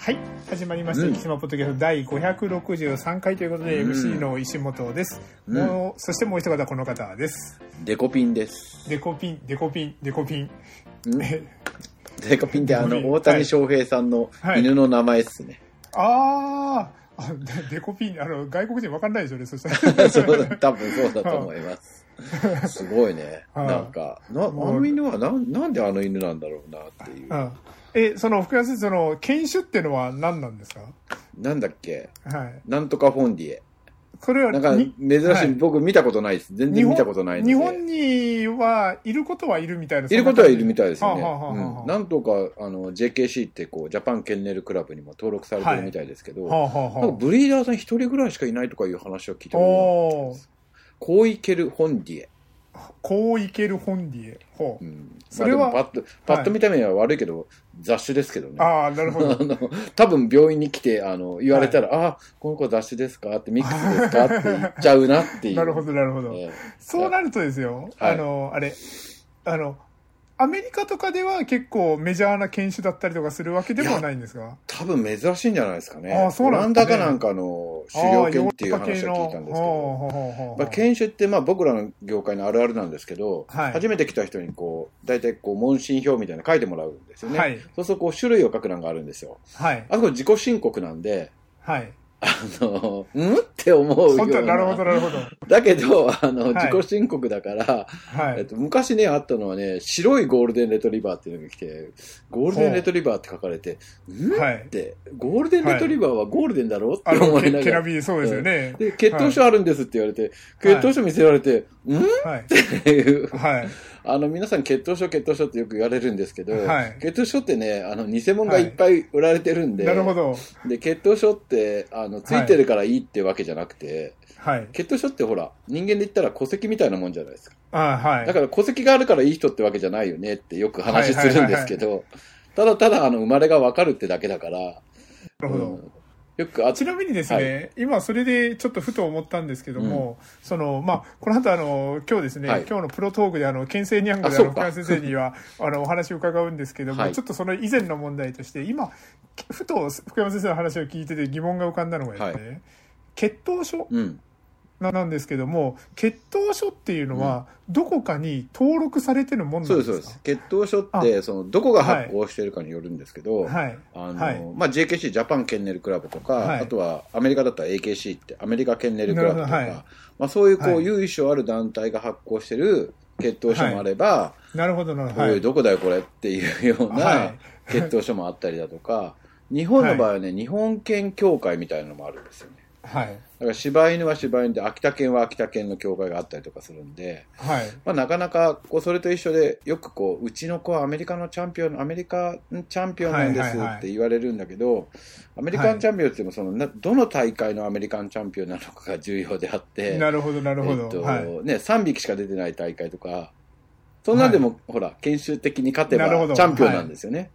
はい。始まりました、うん。生島ポッドキャスト第563回ということで、うん。MC の石本です、うん。もうそしてもう一方この方です。デコピンです。デコピンデコピンデコピン。デコピンってあの、デコピン。大谷翔平さんのはい。犬の名前っすね。あー。あデデコピンあの外国人わかんないでしょうねそしたら。そうだ、多分そうだと思います。すごいね。はい。なんか、な、あの犬はなん、なんであの犬なんだろうなっていう。うんえその福谷先生その犬種っていうのは何なんですか？なんだっけ？はいなんとかフォンディエ。それはなんか、に珍しい、はい僕見たことないです。全然見たことないので。日本にはいることはいるみたいないることはいるみたいですよね。はあはあはあはあうんなんとか、あの、JKC ってこう、ジャパンケンネルクラブにも登録されてるみたいですけど、はあはあなんかはブリーダーさん一人ぐらいしかいないとかいう話を聞いあたことおーがあるコーイケル・ホンディエ。こういける本ディエほう。うん。それはパッと、パッと見た目は悪いけど、雑種ですけどね。ああなるほど。あの、多分病院に来て、あの、言われたら、ああ、この子雑種ですかって、ミックスですかって言っちゃうなっていう。なるほどなるほど、え。そうなるとですよ、はい。あのあれあのアメリカとかでは結構メジャーな犬種だったりとかするわけでもないんですか？多分珍しいんじゃないですかね。あそうなんオランですねダかなんかの狩猟犬っていう話を聞いたんですけど。まあ、犬種ってまあ僕らの業界のあるあるなんですけど、はい。初めて来た人にこう大体こう問診票みたいなの書いてもらうんですよね、はい。そうするとこう種類を書く欄があるんですよ。はい。あそこ自己申告なんではいあのん？って思うよう本当ななるほどなるほど。だけどあの、はい。自己申告だから、はい。えっと、昔ねあったのはね白いゴールデンレトリバーっていうのが来てゴールデンレトリバーって書かれてんはい。って。ゴールデンレトリバーはゴールデンだろ？って思いながら。ケラビそうですよね、で血統書あるんですって言われて、血統書見せられて、ん？はい。っていう。はいあの、皆さん血統書、血統書ってよく言われるんですけど、はい。血統書ってね、あの、偽物がいっぱい売られてるんで、なるほど。で、血統書って、あの、ついてるからいいってわけじゃなくて、はい。血統書ってほら、人間で言ったら戸籍みたいなもんじゃないですか。あはい。だから戸籍があるからいい人ってわけじゃないよねってよく話するんですけど、ただただ、あの、生まれがわかるってだけだから、なるほど、うんよくあちなみにですね、今それでちょっとふと思ったんですけども、そのまあこの後あの今日ですね、はい。今日のプロトークであの県政ニャングであの福山先生には あのお話を伺うんですけども、はい。ちょっとその以前の問題として今ふと福山先生の話を聞いてて疑問が浮かんだのがですね、血統書。うん。ななんですけども血統書っていうのはどこかに登録されてるもんなそうんです、ですかそうです。血統書って、その、どこが発行してるかによるんですけど、はい。あの、はい。まあ、JKC、ジャパンケンネルクラブとか、はい。あとはアメリカだったら AKC って、アメリカケンネルクラブとか、はい。まあ、そういうこう、はい。由緒ある団体が発行してる血統書もあれば、なるほどなるほど、おはい。い、どこだよこれっていうようはない。血統書もあったりだとか、日本の場合はね、日本犬協会みたいなのもあるんですよね。はい。だから柴犬は柴犬で、秋田犬は秋田犬の協会があったりとかするんで、はい。まあ、なかなかこうそれと一緒でよくこううちの子はアメリカのチャンピオンアメリカチャンピオンなんですはいはいはいって言われるんだけど、アメリカンチャンピオンって言ってもそのなどの大会のアメリカンチャンピオンなのかが重要であってなるほどなるほど、えっとはい。ね、3匹しか出てない大会とかそんなんでも、ほら研修的に勝てばチャンピオンなんですよね。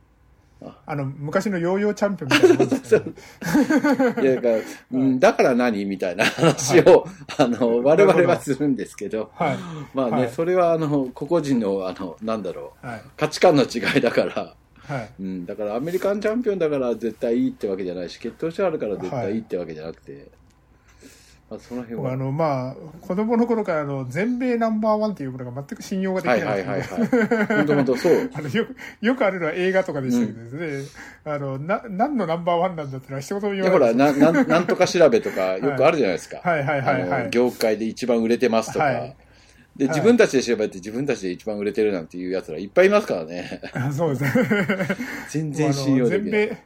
あの昔のヨーヨーチャンピオンみたいなもんですね。いやだから うんだから何みたいな話を、あの我々はするんですけど、はい。まあね、はい。それはあの個々人のあのなんだろう。はい。価値観の違いだから、はい。うん、だからアメリカンチャンピオンだから絶対いいってわけじゃないし血統書あるから絶対いいってわけじゃなくて、まあ、その辺は？僕あのまあ子供の頃からあの全米ナンバーワンっていうものが全く信用ができなはいはいいはいはい。本当本当そう。あのよくよくあるのは映画とかでしたけどですね、あのな何のナンバーワンなんだってのは一言もい言わない。やほらな なんなんとか調べとかよくあるじゃないですか、はいはいはいはい。業界で一番売れてますとか、はい。ではい。自分たちで調べて自分たちで一番売れてるなんていうやつらいっぱいいますからね。あ そうです全然信用できない。全米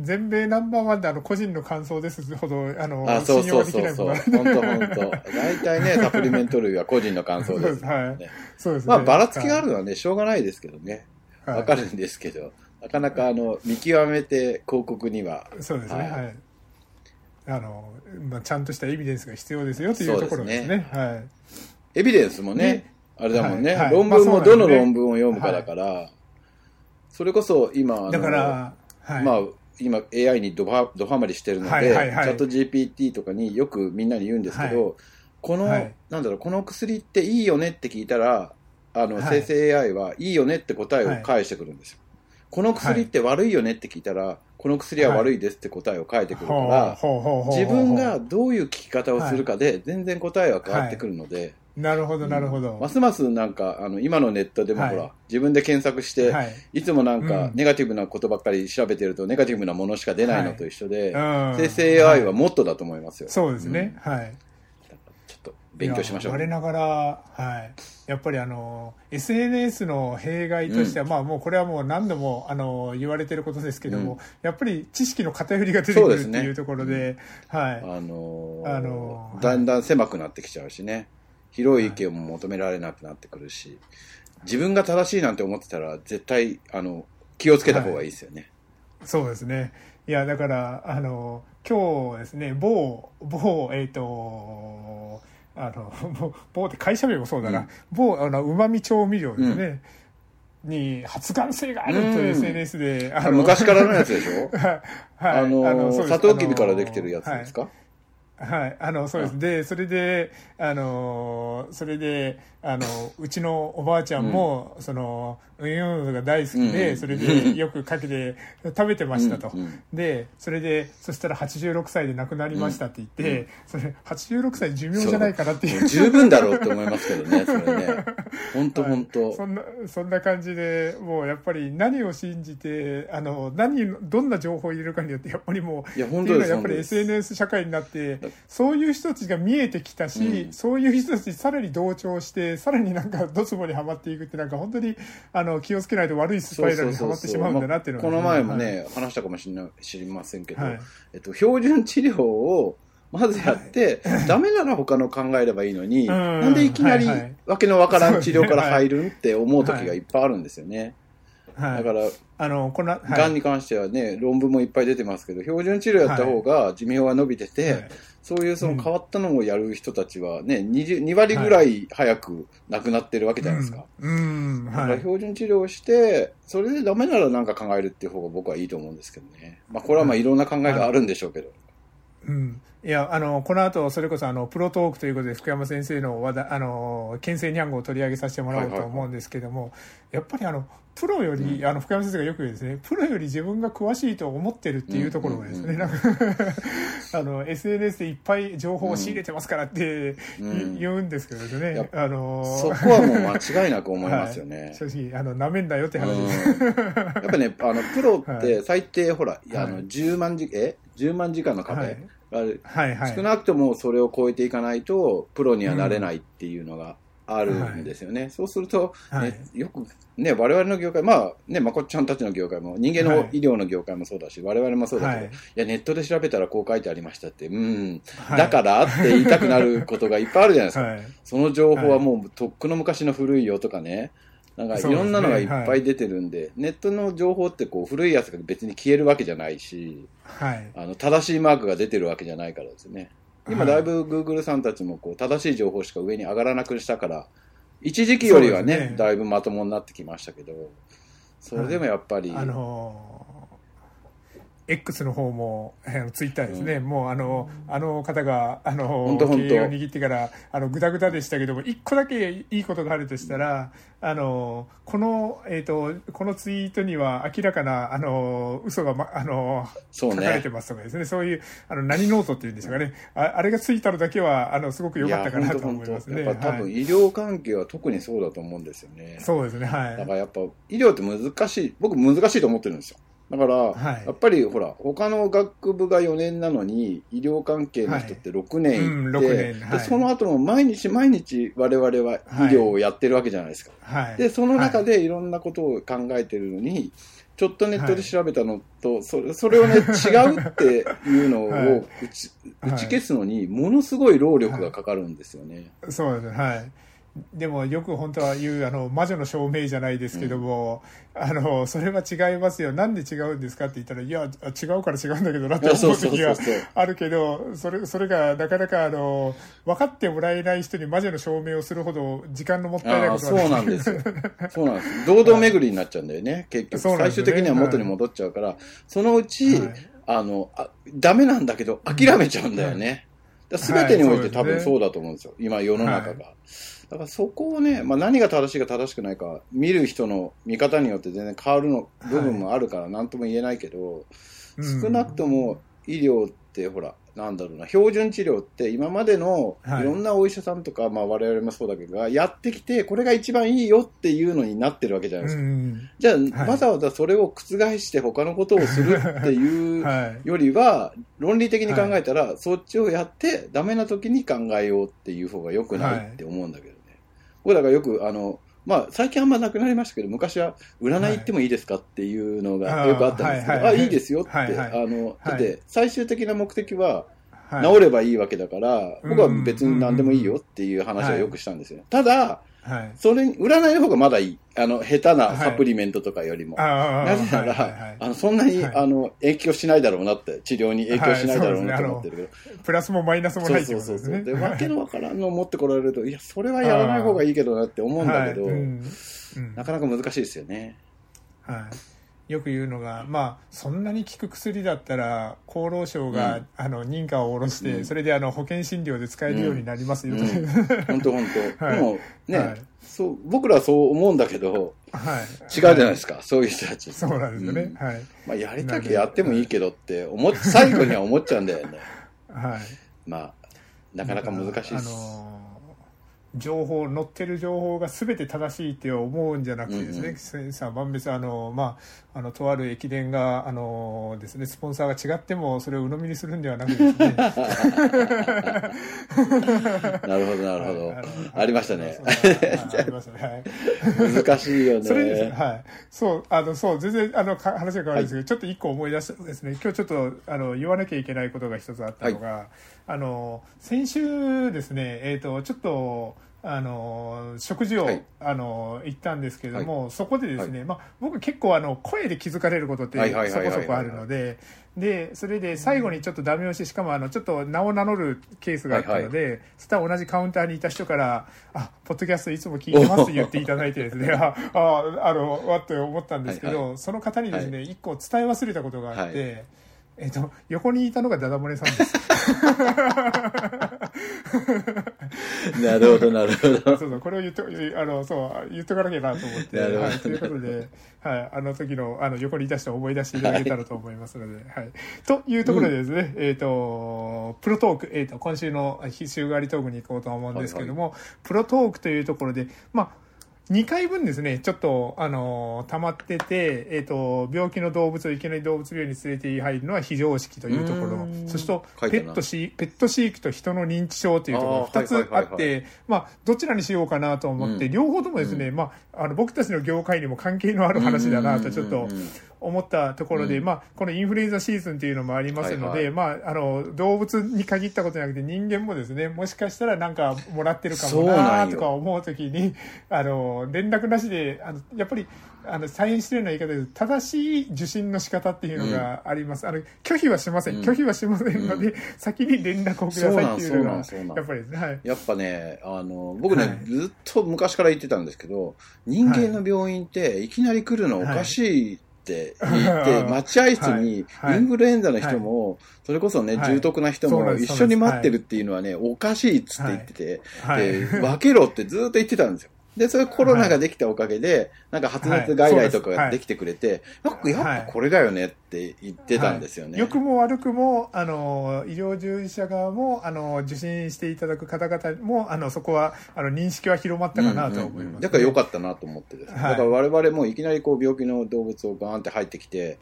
全米ナンバーワンであの個人の感想ですほどあのあそう信用そうができないもそうそう本当本当。大体ねサプリメント類は個人の感想です、そうです。はい。ね。そうですね。まあばらつきがあるのはねしょうがないですけどね。はい。わかるんですけど、なかなかあの見極めて広告には。そうですね。はい。はい、あのまあ、ちゃんとしたエビデンスが必要ですよというところですね。そうはい。エビデンスもねね。あれだもんね、はい。はい論文もどの論文を読むかだから、それこそ今だから、はい。まあ今 AI にドハドハマりしてるので、はいはいはい。チャット GPT とかによくみんなに言うんですけど、はこの、はい。なんだろうこの薬っていいよねって聞いたらあの、はい。生成 AI はいいよねって答えを返してくるんですよ、この薬って悪いよねって聞いたら、この薬は悪いですって答えを書いてくるから、自分がどういう聞き方をするかで、全然答えは変わってくるので、なるほどなるほど、ますますなんか、あの、今のネットでもはい。ほら、自分で検索して、はい。いつもなんかうん。ネガティブなことばっかり調べてると、ネガティブなものしか出ないのと一緒で、うん。生成 AI はもっとだと思いますよ。そうですね、はい。うんちょっと勉強しましょう。我ながら、はい、やっぱりあの SNS の弊害としては、まあもうこれはもう何度もあの言われてることですけども、うん。やっぱり知識の偏りが出てくるっていうところではい、あのーあのーだんだん狭くなってきちゃうしね、広い意見も求められなくなってくるし、自分が正しいなんて思ってたら、絶対、あの、気をつけた方がいいですよね。そうですね。いや、だから、あの、今日ですね、某、某、えっ、と、あの、某 某って会社名もそうだな、うん。某、あの、旨味調味料ですね、に発がん性があるとうん。SNS で、あ昔からのやつでしょ？はい、あのーそうです。サトウキビからできてるやつですか、はい、あのそうです、でそれで、あのそれであのうちのおばあちゃんも、そのウユンが大好きで、うん。それでよくかけて食べてましたと、うん。うん。でそれでそしたら86歳で亡くなりましたって言って、それ86歳寿命じゃないかなっていう。十分だろうって思いますけどね、それね。本当本当そんなそんな感じでもうやっぱり何を信じてあの何どんな情報を入れるかによってやっぱりもういや本当ですやっぱり SNS 社会になってそういう人たちが見えてきたし、うん。そういう人たちにさらに同調してさらになんかドツボにはまっていくってなんか本当にあの気をつけないと悪いスパイラルにはまってしまうんだなっていうのこの前もね、話したかもしれない知りませんけど、はい。えっと、標準治療をまずやって、ダメなら他の考えればいいのに、うん。なんでいきなりはいはい。わけのわからん治療から入るんって思う時がい。っぱいあるんですよね。はい、だから、あのこんな、はい。がんに関してはね、論文もいっぱい出てますけど、標準治療やった方が寿命は伸びてて、はい。そういうその変わったのをやる人たちはね、20 2割ぐらい早く亡くなってるわけじゃないですか。うん、うん。だからはい標準治療をして、それでダメならなんか考えるっていう方が僕はいいと思うんですけどね。まあこれはまあいろんな考えがあるんでしょうけど。うん、いやあのこの後それこそあのプロトークということで福山先生の話題あの県政にゃんごを取り上げさせてもらおうはいはいはいと思うんですけども、やっぱりあのプロより、あの福山先生がよく言うですねプロより自分が詳しいと思ってるっていうところがですね、うん。うんなんか あの SNS でいっぱい情報を仕入れてますからって、うん。言うんですけどね、あのそこはもう間違いなく思いますよね。はい。正直あのなめんなよってうん話です、やっぱね、あの、プロって 最低、ほら、あの、はい。10万時、え？?10 万時間の壁、はい。ある。はいはい。少なくともそれを超えていかないと、プロにはなれないっていうのがあるんですよね。そうすると、ねはい。よく、ね、我々の業界、まあ、ね、まこっちゃんたちの業界も、人間のはい。医療の業界もそうだし、我々もそうだけど、はい。い、や、ネットで調べたらこう書いてありましたって、うん、はい。だからって言いたくなることがいっぱいあるじゃないですか。はい。その情報はもうとっくの昔の古いよとかね、なんかいろんなのがいっぱい出てるんで、ネットの情報ってこう古いやつが別に消えるわけじゃないし、はい。あの正しいマークが出てるわけじゃないからですね。今はい。だいぶ Google さんたちもこう正しい情報しか上に上がらなくしたから、一時期よりはねね。だいぶまともになってきましたけど、それでもやっぱり、あの X の方も、あのツイッターですね、もうあのあの方があの経営を握ってからあのグダグダでしたけども一個だけいいことがあるとしたら、あのこの、えー、とこのツイートには明らかなあの嘘が、ま、あのね。書かれてますとかですね。そういうあの何ノートっていうんでしょうかね。ああれがついたのだけはあのすごく良かったかなと思いますね。やっぱ多分はい医療関係は特にそうだと思うんですよね。そうですね。はい。だからやっぱ医療って難しい、僕難しいと思ってるんですよ。だから、はい。やっぱりほら、他の学部が4年なのに、医療関係の人って6年うん行って、6年はい。でその後も毎日毎日我々は医療をやってるわけじゃないですか。はい、で、その中はい。でいろんなことを考えてるのに、ちょっとネットで調べたのと、それそれをね、違うっていうのはい。を打ち,、打ち消すのに、ものすごい労力がかかるんですよね。そうです。ねはいでもよく本当は言うあの魔女の証明じゃないですけども、あのそれは違いますよなんで違うんですかって言ったらいやあ違うから違うんだけどなって思う時があるけどそれそれがなかなかあの分かってもらえない人に魔女の証明をするほど時間のもったいないことはそうなんですよ。そうなんです。堂々巡りになっちゃうんだよね、結局。最終的には元に戻っちゃうから、そのうち、はいあのあ、ダメなんだけど、諦めちゃうんだよね。すべてにおいて多分そうだと思うんですよ。今、世の中が。だからそこをね、まあ、何が正しいか正しくないか、見る人の見方によって全然変わるの部分もあるから何とも言えないけど、うん。少なくとも医療ってほら、なんだろうな、標準治療って今までのはい。いろんなお医者さんとか、まあ我々もそうだけど、やってきて、これが一番いいよっていうのになってるわけじゃないですか。うんじゃあ、はい。わざわざそれを覆して他のことをするっていうはい。よりは、論理的に考えたら、そっちをやって、ダメな時に考えようっていう方が良くないって思うんだけどね。これだからよく、あの、まあ、最近あんまなくなりましたけど、昔は、占い行ってもいいですかっていうのがよくあったんですけど、あ、はいはいですよって、はいはいあの、だっはて、最終的な目的は、はい治ればいいわけだから、僕は別に何でもいいようんっていう話はよくしたんですよ。ただ、はいそれに、占いの方がまだいい。あの、下手なサプリメントとかよりも。あなぜなら、はいはいはいあの、そんなに、はいあの、影響しないだろうなって、治療に影響しないだろうなと思ってるけど。プラスもマイナスもないってそうそうことですね。そうそう。で、わけのわからんのを持ってこられると、いや、それはやらない方がいいけどなって思うんだけど、うんなかなか難しいですよね。はい、よく言うのが、まあ、そんなに効く薬だったら厚労省が、うん。あの認可を下ろして、うん。それであの保険診療で使えるようになりますよと、う。ん。本当本当。はい。でも、ね、はい。そう、僕らはそう思うんだけど、はい、違うじゃないですか、そういう人たち。そうなんですよね、うん。はい。まあ、やりたきゃやってもいいけどって思っ、最後には思っちゃうんだよね。はい。まあ、なかなか難しいです。あのー情報載ってる情報が全て正しいって思うんじゃなくてですね、うんセンサー万別あのまああのとある駅伝があのですねスポンサーが違ってもそれを鵜呑みにするんではなくですねなるほど、なるほど。ありましたね。はいありましたね。はい難しいよね。それですね、はい。そう、あの、そう、全然、あの、か話が変わるんですけど、ちょっと一個思い出したですね、今日ちょっと、あの、言わなきゃいけないことが一つあったのが、あの、先週ですね、えっ、と、ちょっと、あの食事を、はい。あの行ったんですけれども、そこでですね、まあ、僕結構あの声で気づかれることってはいはいはいはいはい。そこそこあるのででそれで最後にちょっとダメ押ししかもあのちょっと名を名乗るケースがあったので、そしたら同じカウンターにいた人から「あポッドキャストいつも聞いてます」って言っていただいてですね あああのわって思ったんですけど、はいはその方にですね一、個伝え忘れたことがあって。はいえっと、横にいたのがダダ漏れさんです。なるほど、なるほど。そうそう、これを言っと、あの、そう、言っとかなきゃなと思って。なるほどはい。ということで、はい。あの時の、あの、横にいた人を思い出していただけたらと思いますので、はい。というところでですね、えっ、と、プロトーク、えっ、と、今週の週替わりトークに行こうと思うんですけども、プロトークというところで、まあ、2回分ですね、ちょっと、あの溜まってて、えっ、と、病気の動物をいきなり動物病院に連れて入るのは非常識というところ。うー、ん。そしてペットシ、ペット飼育と人の認知症というところ、あー2つあはいはいはいはい。って、まあ、どちらにしようかなと思って、うん。両方ともですね、まあ、あの、僕たちの業界にも関係のある話だなと、ちょっとうんうんうんうん思ったところで、うん。まあ、このインフルエンザシーズンっていうのもありますので、はいはい。まあ、あの、動物に限ったことじゃなくて、人間もですね、もしかしたらなんかもらってるかもなとか思うときに、あの、連絡なしで、あの、やっぱり、あの、サインしてるような言い方で、正しい受診の仕方っていうのがあります。あの、拒否はしません。うん。拒否はしませんので、先に連絡をくださいっていうのが、やっぱりですね、はい。やっぱね、あの、僕ね、はい。ずっと昔から言ってたんですけど、人間の病院っていきなり来るのおかしいって言って、はい。待合室にインフルエンザの人も、それこそね、はい。重篤な人も一緒に待ってるっていうのはね、おかしいっつって言ってて、はい。で、分けろってずっと言ってたんですよ。で、それコロナができたおかげで、なんか発熱外来とかができてくれて、やっぱやっぱこれだよねって言ってたんですよね。良くも悪くも、あの、医療従事者側も、あの、受診していただく方々も、あの、そこは、あの、認識は広まったかなと思います、だから良かったなと思ってですね。はい。だから我々もいきなりこう病気の動物をガーンって入ってきて、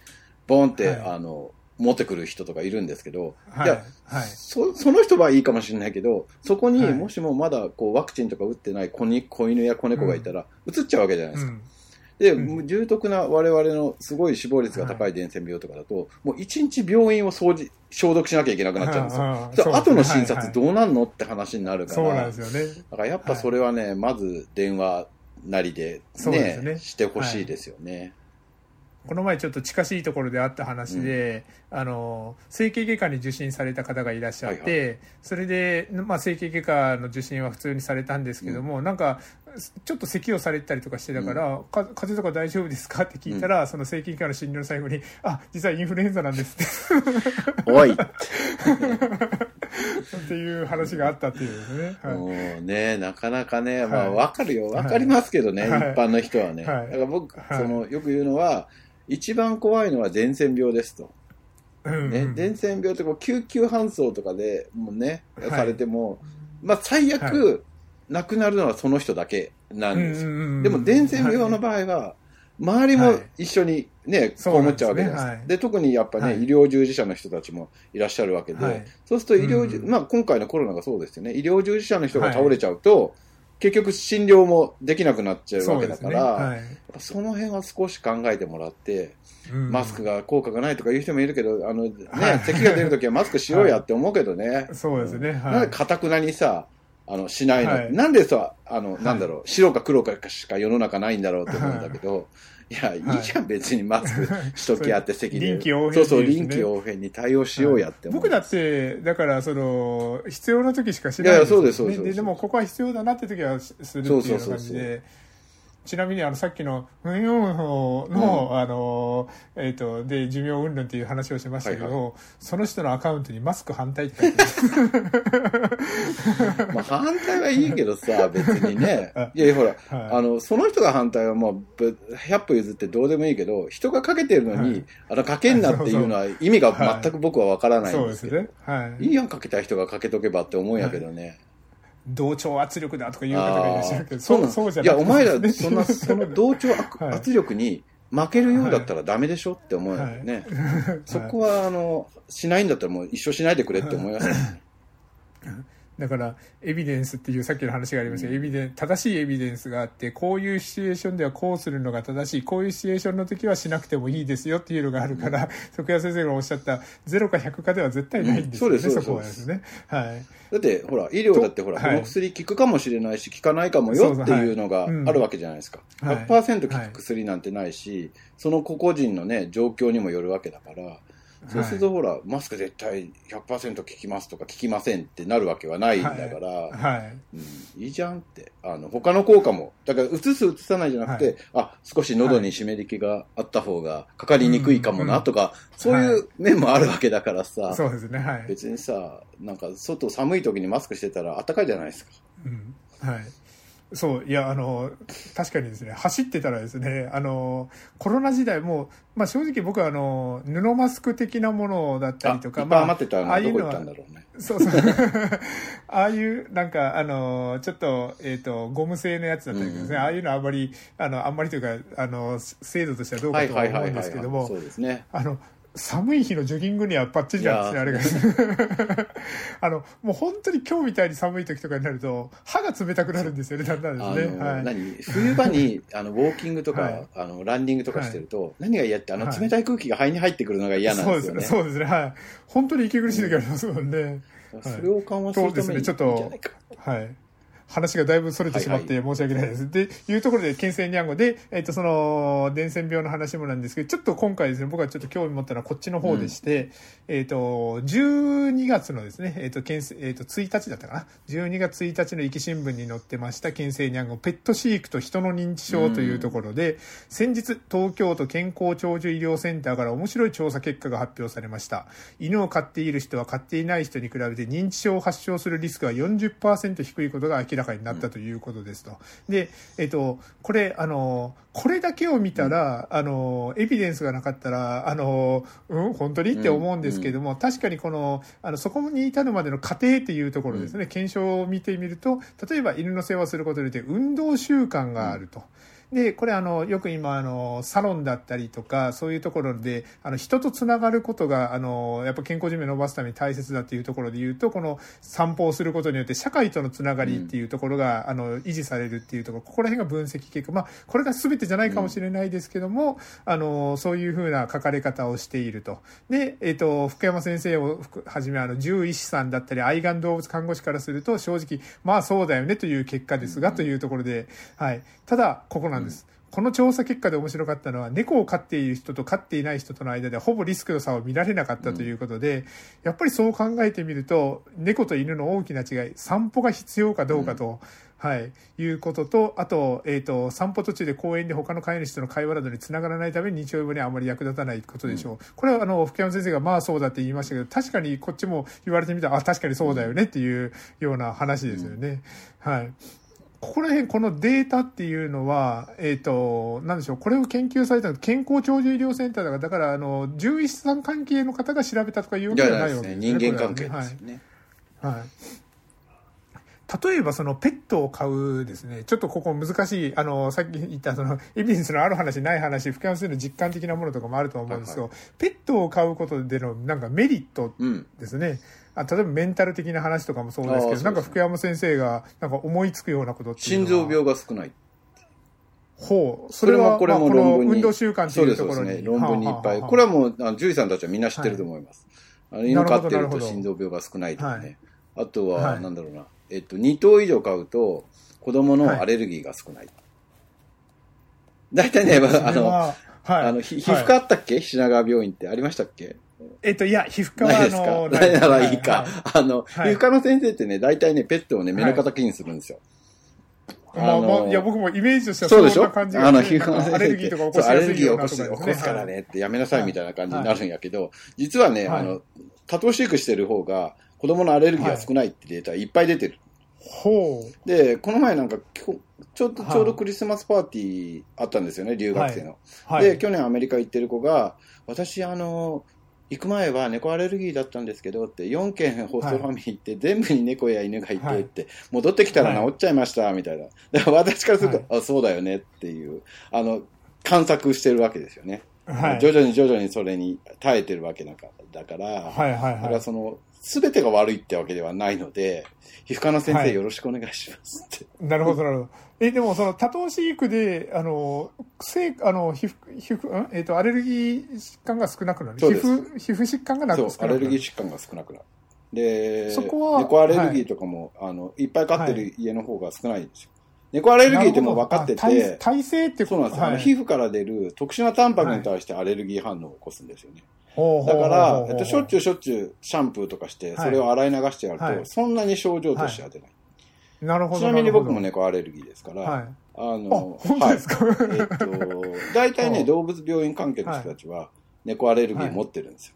ボンって、はい。あの、持ってくる人とかいるんですけど、はいいや、はい。そその人はいいかもしれないけど、そこにはい。もしもまだこうワクチンとか打ってない子に子犬や子猫がいたら、移っちゃうわけじゃないですか。うん。で、うん。重篤な我々のすごい死亡率が高い伝染病とかだと、もう一日病院を掃除、消毒しなきゃいけなくなっちゃうんですよ。ああでそう後の診はいはい。察どうなんのって話になるから、そうなんですよね。だからやっぱそれはね、まず電話なりでねね、してほしいですよね。この前ちょっと近しいところであった話で、あの整形外科に受診された方がいらっしゃって、はいそれで、まあ、整形外科の受診は普通にされたんですけども、なんかちょっと咳をされたりとかしてたから、か風邪とか大丈夫ですかって聞いたら、その整形外科の診療の最後に「あ実はインフルエンザなんです」って。おい。っていう話があったっていうね。はい、もうね、なかなかね、まあ、はいわかるよ。わかりますけどね、はい。一般の人はね。はい。だから僕、はい。その、よく言うのは、一番怖いのは伝染病ですと。ね、伝染病ってこう救急搬送とかでもうね、はい。されても、まあ最悪、は亡くなるのはその人だけなんですよ。でも伝染病の場合は、周りも一緒にね、そうこう思っちゃうわけです。はい。で、特にやっぱね、はい。医療従事者の人たちもいらっしゃるわけで、はい。そうすると医療従、うん。まあ今回のコロナがそうですよね、医療従事者の人が倒れちゃうと、結局診療もできなくなっちゃうわけだから、そね。はい。その辺は少し考えてもらって、うん。マスクが効果がないとか言う人もいるけど、あのね、はい。咳が出るときはマスクしようやって思うけどね。そうですね。なん。ではい。かたくなにさ、あの、しないの、はい。なんでさ、あの、いなんだろう、白か黒かしか世の中ないんだろうって思うんだけど、いや、いいじゃん、別にマスクしときやって席で。臨機応変そうそう、臨機応変に対応しようやって。僕だって、だから、その、必要な時しかしないいやそうですそうですそうでも、ここは必要だなって時はしするっていうような感じで、ちなみに、あの、さっきの、運用法の、あの、えっ、と、で、寿命云々っていう話をしましたけど、はいその人のアカウントにマスク反対って書いて まあ、反対はいいけどさ、別にねあ。いやほら、はいあの、その人が反対はもう、ぶ100歩譲ってどうでもいいけど、人がかけてるのに、はいあの、かけんなっていうのは意味が全く僕はわからないそんでけど。うですすね。はい。いいやん、かけたい人がかけとけばって思うんやけどね。同調圧力だとか言う方がいらっしゃるけど、そうそう、そうじゃいや、なくてお前ら、そんな、その同調 圧力に負けるようだったらダメでしょって思うよね。そこは、あの、しないんだったらもう一生しないでくれって思いますよね。だから、エビデンスっていうさっきの話がありました、エビデン正しいエビデンスがあって、こういうシチュエーションではこうするのが正しい、こういうシチュエーションの時はしなくてもいいですよっていうのがあるから、徳谷先生がおっしゃった0か100かでは絶対ないんですよね、うんそうです。そこはですね。はい。だって、ほら、医療だってほら、とこの薬効くかもしれないし、効かないかもよっていうのがあるわけじゃないですか。はい。100%効く薬なんてないし、その個々人のね、状況にもよるわけだから、そうするとほら、マスク絶対100%効きますとか効きませんってなるわけはないんだから、はい。うん、いいじゃんって。あの、他の効果も。だから、移す移さないじゃなくて、はいあ、少し喉に湿り気があった方がかかりにくいかもうなんとか、そういう面もあるわけだからさ、そうですね、はい。別にさ、なんか外寒い時にマスクしてたら暖かいじゃないですか。うんはい。そう、いや、あの、確かにですね、走ってたらですね、あの、コロナ時代も、まあ正直僕はあの、布マスク的なものだったりとか、ぱい余ってたのああいうのはね。そうそう。ああいう、なんか、あの、ちょっと、えっ、と、ゴム製のやつだったりですね、うんああいうのはあんまり、あの、あんまりというか、あの、精度としてはどうかはいとは思うんですけども、そうですね。あの、寒い日のジョギングにはバッチリなんですね、あれが。あの、もう本当に今日みたいに寒い時とかになると、歯が冷たくなるんですよね、だんだんあですね。の、はい。何？冬場に、あの、ウォーキングとか、はいあの、ランニングとかしてると、何が嫌って、あの、はい冷たい空気が肺に入ってくるのが嫌なんですよね。そうですね、そうですね、はい。本当に息苦しい時ありますもんね。それを緩和するためにそうですねちょっと。はい。話がだいぶそれてしまって申し訳ないです。で、いうところで、県政にゃんごで、えっ、と、その、伝染病の話もなんですけど、ちょっと今回ですね、僕はちょっと興味持ったのはこっちの方でして、えっ、と、12月のですね、えっ、と、県政、えっ、と、1日だったかな ?12 月1日の壱岐新聞に載ってました、県政にゃんご、ペット飼育と人の認知症というところで、先日、東京都健康長寿医療センターから面白い調査結果が発表されました。犬を飼っている人は飼っていない人に比べて認知症を発症するリスクが40%低いことが明らかになったということですと。で、えっと、これ、あの、これだけを見たら、あの、エビデンスがなかったら、あの、うん、本当にって思うんですけども、確かにこの、あの、そこに至るまでの過程っていうところですね、検証を見てみると、例えば犬の世話をすることによって運動習慣があると。で、これあの、よく今あの、サロンだったりとか、そういうところで、あの、人とつながることが、あの、やっぱ健康寿命を伸ばすために大切だっていうところで言うと、この散歩をすることによって社会とのつながりっていうところが、あの、維持されるっていうところ、ここら辺が分析結果、まあ、これが全てじゃないかもしれないですけども、あの、そういうふうな書かれ方をしていると。で、えっ、と、福山先生を含はじめ、あの、獣医師さんだったり、愛玩動物看護師からすると、正直、まあそうだよねという結果ですが、というところで、はい。ただ、ここなんです。この調査結果で面白かったのは、猫を飼っている人と飼っていない人との間でほぼリスクの差を見られなかったということで、やっぱりそう考えてみると、猫と犬の大きな違い、散歩が必要かどうかと、はい、いうことと、あと、えっ、と、散歩途中で公園で他の飼い主との会話などにつながらないために日曜日にあまり役立たないことでしょう。これは、あの、福山先生がまあそうだって言いましたけど、確かにこっちも言われてみたら、あ、確かにそうだよねっていうような話ですよね。はい。ここら辺、このデータっていうのは、えっ、と、なんでしょう、これを研究されたの健康長寿医療センターだから、だから、あの、獣医師さん関係の方が調べたとかいうわいけじゃない。わけですね。人間関係ですよね。はい。例えばそのペットを飼うですね、ちょっとここ難しい、あの、さっき言ったそのエビデンスのある話ない話、福山先生の実感的なものとかもあると思うんですけど、はペットを飼うことでのなんかメリットうん。ですね。あ例えばメンタル的な話とかもそうですけど、ねなんか福山先生がなんか思いつくようなことって。心臓病が少ない。ほう。それは、これも論文に運動習慣ってそうです、いうところに。そうですね。論文にいっぱい。これはもう、あの獣医さんたちはみんな知ってると思います。あの犬飼ってると心臓病が少ないとかはね。あとはは、なんだろうな。えっと、2頭以上飼うと、子供のはいアレルギーが少ない。大体ね、あの、ははい。あの、ひ皮膚科あったっけ？品川病院ってありましたっけ？えっと、いや、皮膚科はないですか？あの、ないならいいかは。あの、皮はい膚科の先生ってね、大体ね、ペットをね、目の敵にするんですよ。まあまあのあ、いや、僕もイメージとしてはそうでしょ？あの、ね皮膚科の先アレ生ってルギーとか起こしアレルギーを起こすねす起こすからはいねってやめなさいみたいな感じになるんやけど、実はね、はいあの、多頭飼育してる方が、子供のアレルギーが少ないってデータいっぱい出てる。ほう。で、この前なんか、ちょうど、はいちょうどクリスマスパーティーあったんですよね、留学生の。はい。で、去年アメリカ行ってる子が、私、あの、行く前は猫アレルギーだったんですけどって、4軒ホストファミリー行って、全部に猫や犬がいてはいって、戻ってきたら治っちゃいました、みたいな。だから私からすると、あ、そうだよねっていう、あの、観察してるわけですよね。はい。徐々に徐々にそれに耐えてるわけだから、だから、はいはいだかはい。らその、すべてが悪いってわけではないので、皮膚科の先はい生よろしくお願いしますって。なるほどなるほど。え、でもその多頭飼育で、あの、せあの、皮膚、皮膚、ん？えっ、と、アレルギー疾患が少なくなる。皮そうです膚、皮膚疾患がなくなる。アレルギー疾患が少なくなる。で、そこは猫アレルギーとかも、あの、いっぱい飼ってる家の方が少ないんですよ。猫アレルギーってもう分かってて、体体制ってそうなんですはい皮膚から出る特殊なタンパクに対してアレルギー反応を起こすんですよね。ほうほうほうほうだから、えっと、しょっちゅうしょっちゅうシャンプーとかして、それを洗い流してやると、はいそんなに症状としては出ない。なるほど。ちなみに僕も、猫アレルギーですから、はい。あ、の、はい、えっと、大体ね、動物病院関係の人たちは、猫アレルギー持ってるんですよ。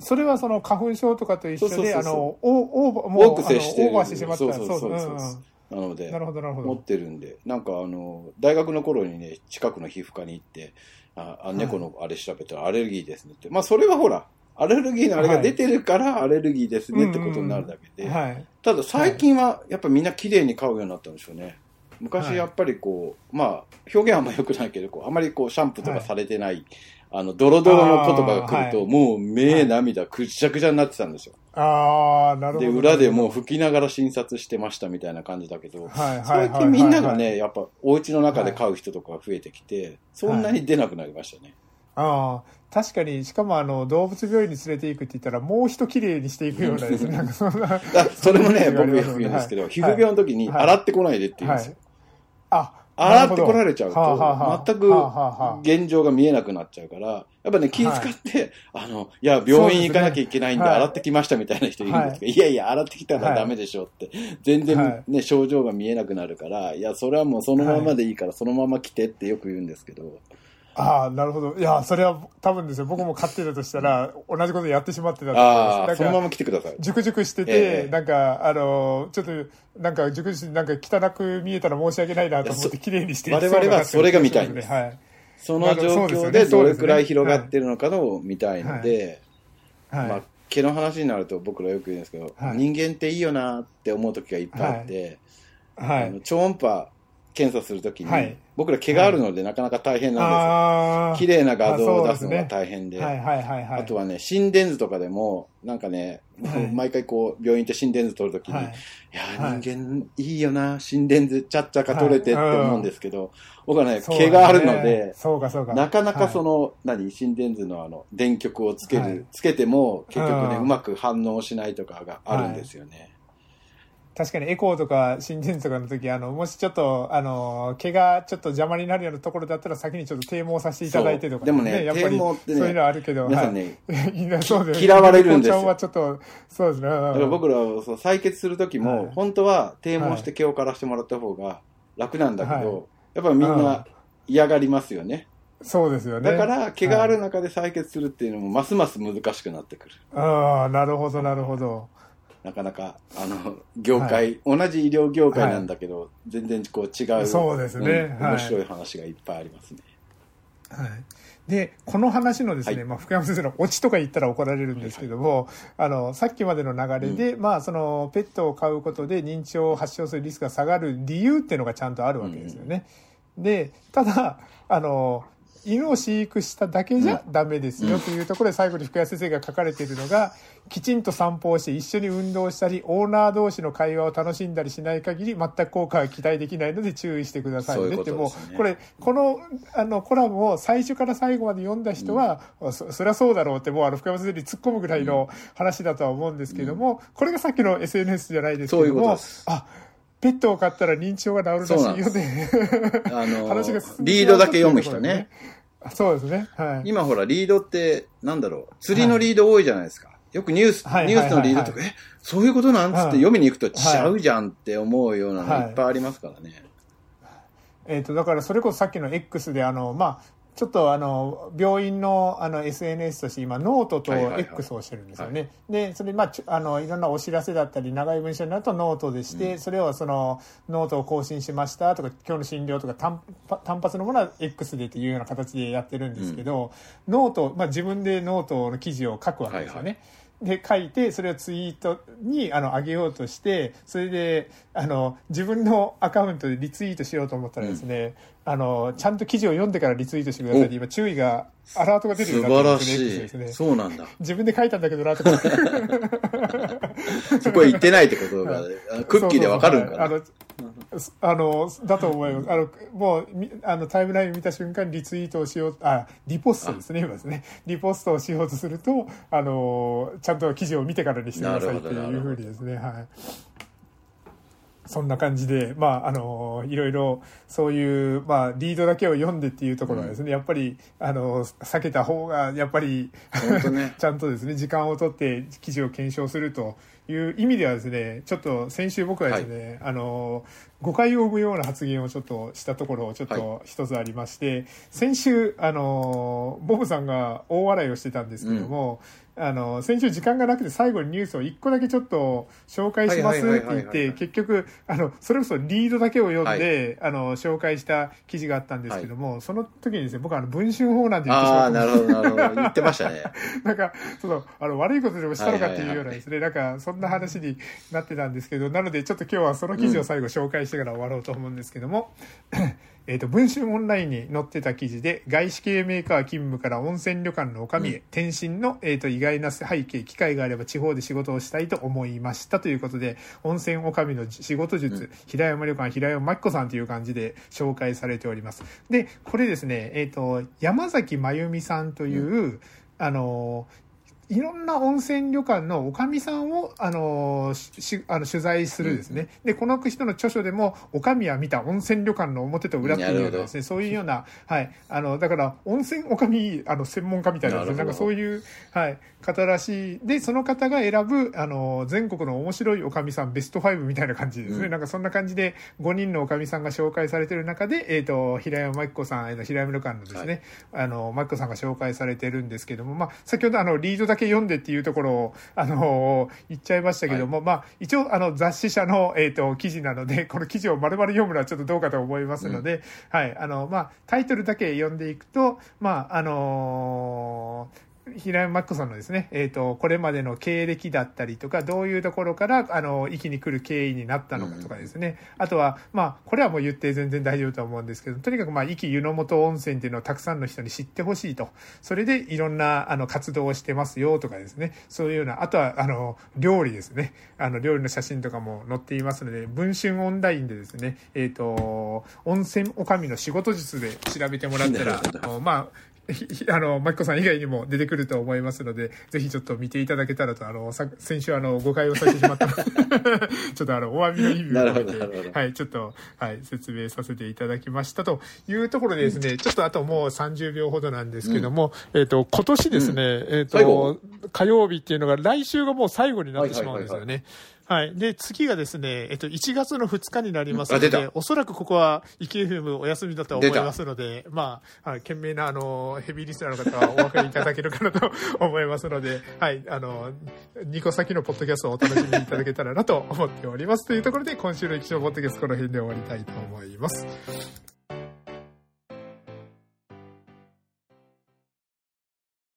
それはその花粉症とかと一緒で、あの、オーバー、もう、多く接してるオーバーしてしまった、そうそうそうそうなのでな、るほど、なるほ持っ。てるんで、なんかあの、大学の頃にね、近くの皮膚科に行って、ああい猫のあれ調べたらアレルギーですねって。まあ、それはほら、アレルギーのあれが出てるからアレルギーですねってことになるだけで、はい。ただ最近はやっぱみんな綺麗に飼うようになったんでしょうね。昔やっぱりこう、まあ、表現はあんま良くないけど、こう、あまりこう、シャンプーとかされてない、あの、ドロドロの言葉が来ると、もう目、涙、くっちゃくちゃになってたんですよ。ああ、なるほで、ど。裏でもう吹きながら診察してましたみたいな感じだけど、はいはいみんながね、やっぱお家の中で飼う人とかが増えてきて、そんなに出なくなりましたね。ああ、確かに、しかもあの、動物病院に連れて行くって言ったら、もう一綺麗にしていくようなですね、なんかそんな。だそれも ね、僕よく言うんですけど、はい。皮膚病の時にはい。洗ってこないでって言うんですよ。あ、洗ってこられちゃうと、全く現状が見えなくなっちゃうから、やっぱね、気遣って、あの、いや、病院行かなきゃいけないんで、洗ってきましたみたいな人いるんですけど、、はい。やいや、洗ってきたらダメでしょって、全然はね、症状が見えなくなるから、いや、それはもうそのままでいいから、そのまま来てってよく言うんですけど、ああ、なるほど。いや、それは多分ですよ。僕も飼ってたとしたら、同じことやってしまってたと思いああ、ます。なんか、そのまま来てください。熟々してて、ええなんか、あの、ちょっと、なんか、熟々して、なんか汚く見えたら申し訳ないなと思って、綺麗にしていきそうな我々はそれが見たいんですはい。その状況でどれくらい広がってるのかのを見たいので、はい。まあ、毛の話になると僕らよく言うんですけど、はい人間っていいよなって思う時がいっぱいあって、はいあの。超音波検査するときに、はい。僕ら毛があるのでなかなか大変なん。ですよ。綺麗な画像を出すのが大変で。あとはね、心電図とかでも、なんかね、はい。毎回こう、病院行って心電図取るときに、はい。い、や人間いいよな、心電図ちゃっちゃか取れてって思うんですけど、僕はね、毛があるので、そうかそうか。なかなかその、の、何、心電図のあの、電極をつける、はい。つけても、結局ね、うん。うまく反応しないとかがあるんですよね。確かにエコーとか心電図とかの時、あの、もしちょっと、あの、毛がちょっと邪魔になるようなところだったら先にちょっと啓蒙させていただいてとか、でもね、やっぱりそういうのはあるけど、皆さんね、は い、そうです嫌われるんですよはちょっと、そうですね。だだから僕らはそう採血する時も、はい本当は低毛して毛を刈らしてもらった方が楽なんだけど、はいやっぱみんな嫌がりますよね。そうですよね。だから、毛がある中で採血するっていうのもますます難しくなってくる。ああ、なるほど、なるほど。なかなか、あの、業界、同じ医療業界なんだけど、全然こう違う。そうですねはいん面白い話がいっぱいありますね。はい。で、この話のですね、はいまあ、福山先生のオチとか言ったら怒られるんですけども、あの、さっきまでの流れで、まあ、その、ペットを飼うことで認知症を発症するリスクが下がる理由っていうのがちゃんとあるわけですよね。で、ただ、あの、犬を飼育しただけじゃダメですよというところで最後に福谷先生が書かれているのが、きちんと散歩をして一緒に運動したり、オーナー同士の会話を楽しんだりしない限り全く効果は期待できないので注意してくださいね。ってもう、これ、この、あの、コラムを最初から最後まで読んだ人は、そそりゃそうだろうって、もうあの、福山先生に突っ込むぐらいの話だとは思うんですけども、これがさっきの SNS じゃないですけどもあ、ペットを飼ったら認知症が治るらしいよね。あの リードだけ読む人ね。あそうですね。はい。今ほら、リードって、なんだろう、釣りのリード多いじゃないですか。よくニュース、はいニュースのリードとか、え、そういうことなんつってはい読みに行くと違うじゃんって思うようなのはいいっぱいありますからね。えっ、と、だからそれこそさっきの X で、あの、まあ、ちょっとあの、病院のあの SNS として今、ノートとはいはいはい X をしてるんですよね。で、それ、まあ、あの、いろんなお知らせだったり、長い文章になるとノートでして、それをその、ノートを更新しましたとか、今日の診療とか単単発のものは X でっていうような形でやってるんですけど、 note、まあ、自分でノートの記事を書くわけですよね。はいで書いてそれをツイートにあの上げようとしてそれであの自分のアカウントでリツイートしようと思ったらですね、あのちゃんと記事を読んでからリツイートしてくださいって今注意がアラートが出てる素ようになっですね。そうなんだ。自分で書いたんだけどなとか思ってそこへ行ってないってことが、あクッキーでわかるんかな。あのだと思います。あのもうみあのタイムライン見た瞬間リツイートをしようあリポストですね今ですね。リポストをしようとするとあのちゃんと記事を見てからにしてくださいっていうふうにですねはい。そんな感じで、まあ、あの、いろいろ、そういう、まあ、リードだけを読んでっていうところはですね、やっぱり、あの、避けた方が、やっぱり、ね。ちゃんとですね、時間をとって記事を検証するという意味ではですね、ちょっと先週僕はですね、あの、誤解を生むような発言をちょっとしたところ、ちょっはと一つありまして、先週、あの、ボブさんが大笑いをしてたんですけども、あの、先週時間がなくて最後にニュースを一個だけちょっと紹介しますって言って、結局、あの、それこそリードだけを読んで、あの、紹介した記事があったんですけども、その時にですね、僕はあの、文春法なんて言ってしああ、まったなるほど、なるほど。言ってましたね。なんか、その、あの、悪いことでもしたのかっていうようなですね、なんか、そんな話になってたんですけど、なので、ちょっと今日はその記事を最後紹介してから終わろうと思うんですけども、えっと、文春オンラインに載ってた記事で、外資系メーカー勤務から温泉旅館の女将へ、転身の、えっと、意外な背景、機会があれば地方で仕事をしたいと思いましたということで、温泉女将の仕事術、平山旅館、平山真紀子さんという感じで紹介されております。で、これですね、えっと、山崎真由美さんという、あの、いろんな温泉旅館のおかみさんを、あの、し、あの、取材するですね。で、この人の著書でも、おかみは見た温泉旅館の表と裏っていうようなですね、そういうような、はい。あの、だから、温泉おかみ、あの、専門家みたいなですね、なんかそういう、はい、方らしい。で、その方が選ぶ、あの、全国の面白いおかみさんベスト5みたいな感じですね。うんなんかそんな感じで、5人のおかみさんが紹介されてる中で、えっ、と、平山真紀子さん、平山旅館のですね、あの、真紀子さんが紹介されてるんですけども、まあ、先ほどあの、リードだけ読んでっていうところを、あの、言っちゃいましたけども、まあ、一応、あの、雑誌社の、えっ、と、記事なので、この記事を丸々読むのはちょっとどうかと思いますので、はい、あの、まあ、タイトルだけ読んでいくと、まあ、あの平山真紀子さんのですね、えっ、と、これまでの経歴だったりとか、どういうところから、あの、生きに来る経緯になったのかとかですね。あとは、まあ、これはもう言って全然大丈夫とは思うんですけど、とにかく、まあ、壱岐湯の本温泉っていうのをたくさんの人に知ってほしいと。それで、いろんな、あの、活動をしてますよとかですね。そういうような、あとは、あの、料理ですね。あの、料理の写真とかも載っていますので、文春オンラインでですね、えっ、と、温泉おかみの仕事術で調べてもらったらまあ、あの、マキコさん以外にも出てくると思いますので、ぜひちょっと見ていただけたらと、あの、さ先週あの、誤解をさせてしまった。ちょっとあの、お詫びの意味を。込めて、はい、ちょっと、はい、説明させていただきましたというところでですね、うん、ちょっとあともう30秒ほどなんですけども、うん、えっ、と、今年ですね、うん、えっ、と、火曜日っていうのが来週がもう最後になってしまうんですよね。はいはいはいはいはい。で、次がですね、えっと、1月の2日になりますので、おそらくここは、イケフムお休みだと思いますので、まあ、はい、懸命な、あの、ヘビーリスナーの方はお分かりいただけるかなと思いますので、はい、あの、2個先のポッドキャストをお楽しみいただけたらなと思っております。というところで、今週の液晶ポッドキャストこの辺で終わりたいと思います。